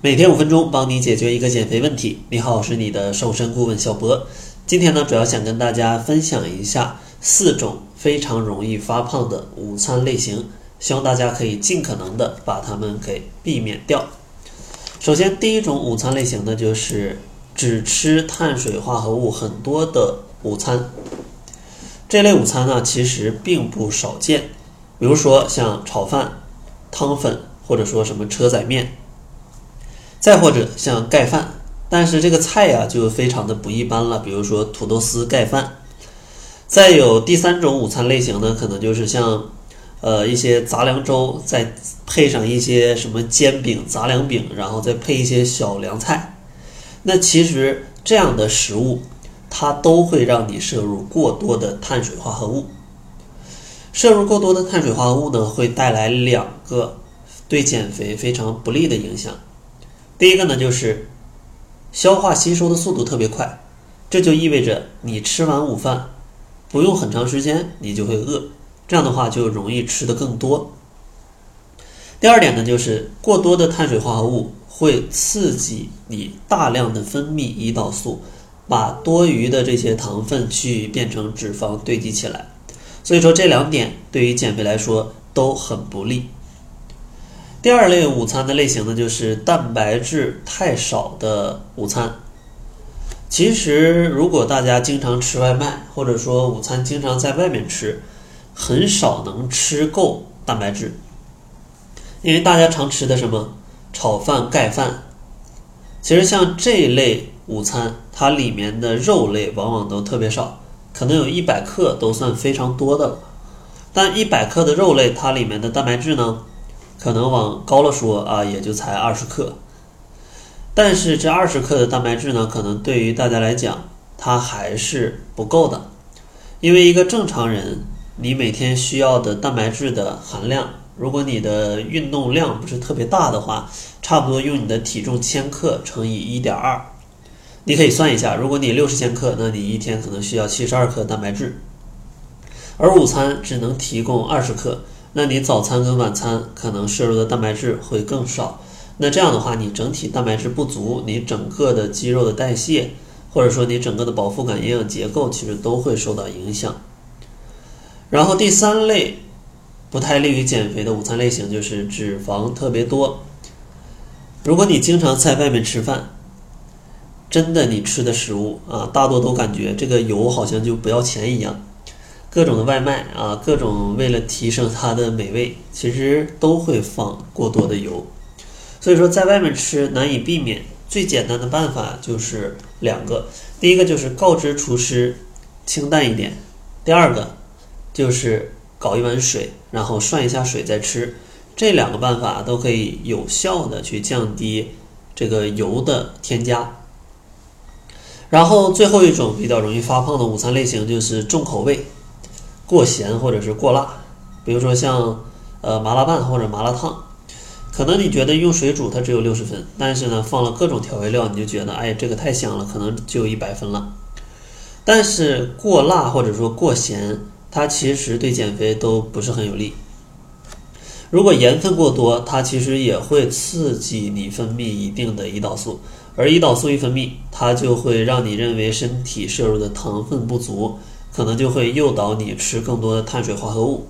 每天五分钟，帮你解决一个减肥问题。你好，我是你的瘦身顾问小博。今天呢，主要想跟大家分享一下四种非常容易发胖的午餐类型，希望大家可以尽可能的把它们给避免掉。首先，第一种午餐类型呢，就是只吃碳水化合物很多的午餐。这类午餐呢，其实并不少见，比如说像炒饭、汤粉，或者说什么车仔面。再或者像盖饭，但是这个菜呀就非常的不一般了，比如说土豆丝盖饭。再有第三种午餐类型呢，可能就是像，呃一些杂粮粥，再配上一些什么煎饼、杂粮饼，然后再配一些小凉菜。那其实这样的食物，它都会让你摄入过多的碳水化合物。摄入过多的碳水化合物呢，会带来两个对减肥非常不利的影响。第一个呢，就是消化吸收的速度特别快，这就意味着你吃完午饭不用很长时间，你就会饿，这样的话就容易吃的更多。第二点呢，就是过多的碳水化合物会刺激你大量的分泌胰岛素，把多余的这些糖分去变成脂肪堆积起来，所以说这两点对于减肥来说都很不利。第二类午餐的类型呢，就是蛋白质太少的午餐。其实，如果大家经常吃外卖，或者说午餐经常在外面吃，很少能吃够蛋白质，因为大家常吃的什么炒饭、盖饭，其实像这一类午餐，它里面的肉类往往都特别少，可能有一百克都算非常多的了。但一百克的肉类，它里面的蛋白质呢？可能往高了说啊，也就才二十克，但是这二十克的蛋白质呢，可能对于大家来讲，它还是不够的，因为一个正常人，你每天需要的蛋白质的含量，如果你的运动量不是特别大的话，差不多用你的体重千克乘以一点二，你可以算一下，如果你六十千克，那你一天可能需要七十二克蛋白质，而午餐只能提供二十克。那你早餐跟晚餐可能摄入的蛋白质会更少，那这样的话，你整体蛋白质不足，你整个的肌肉的代谢，或者说你整个的饱腹感、营养结构，其实都会受到影响。然后第三类不太利于减肥的午餐类型就是脂肪特别多。如果你经常在外面吃饭，真的你吃的食物啊，大多都感觉这个油好像就不要钱一样。各种的外卖啊，各种为了提升它的美味，其实都会放过多的油。所以说，在外面吃难以避免。最简单的办法就是两个：第一个就是告知厨师清淡一点；第二个就是搞一碗水，然后涮一下水再吃。这两个办法都可以有效的去降低这个油的添加。然后最后一种比较容易发胖的午餐类型就是重口味。过咸或者是过辣，比如说像呃麻辣拌或者麻辣烫，可能你觉得用水煮它只有六十分，但是呢放了各种调味料，你就觉得哎这个太香了，可能就一百分了。但是过辣或者说过咸，它其实对减肥都不是很有利。如果盐分过多，它其实也会刺激你分泌一定的胰岛素，而胰岛素一分泌，它就会让你认为身体摄入的糖分不足。可能就会诱导你吃更多的碳水化合物。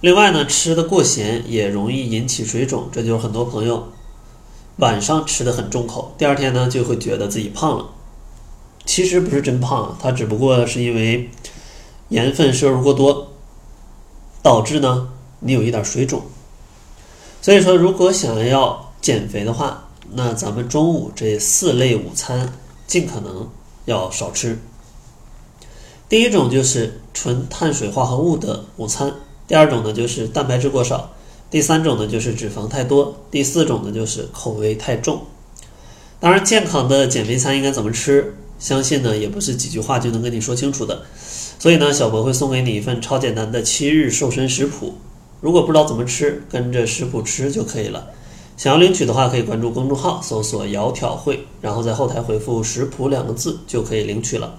另外呢，吃的过咸也容易引起水肿，这就是很多朋友晚上吃的很重口，第二天呢就会觉得自己胖了。其实不是真胖，它只不过是因为盐分摄入过多，导致呢你有一点水肿。所以说，如果想要减肥的话，那咱们中午这四类午餐尽可能要少吃。第一种就是纯碳水化合物的午餐，第二种呢就是蛋白质过少，第三种呢就是脂肪太多，第四种呢就是口味太重。当然，健康的减肥餐应该怎么吃，相信呢也不是几句话就能跟你说清楚的。所以呢，小博会送给你一份超简单的七日瘦身食谱，如果不知道怎么吃，跟着食谱吃就可以了。想要领取的话，可以关注公众号，搜索“窈窕会”，然后在后台回复“食谱”两个字就可以领取了。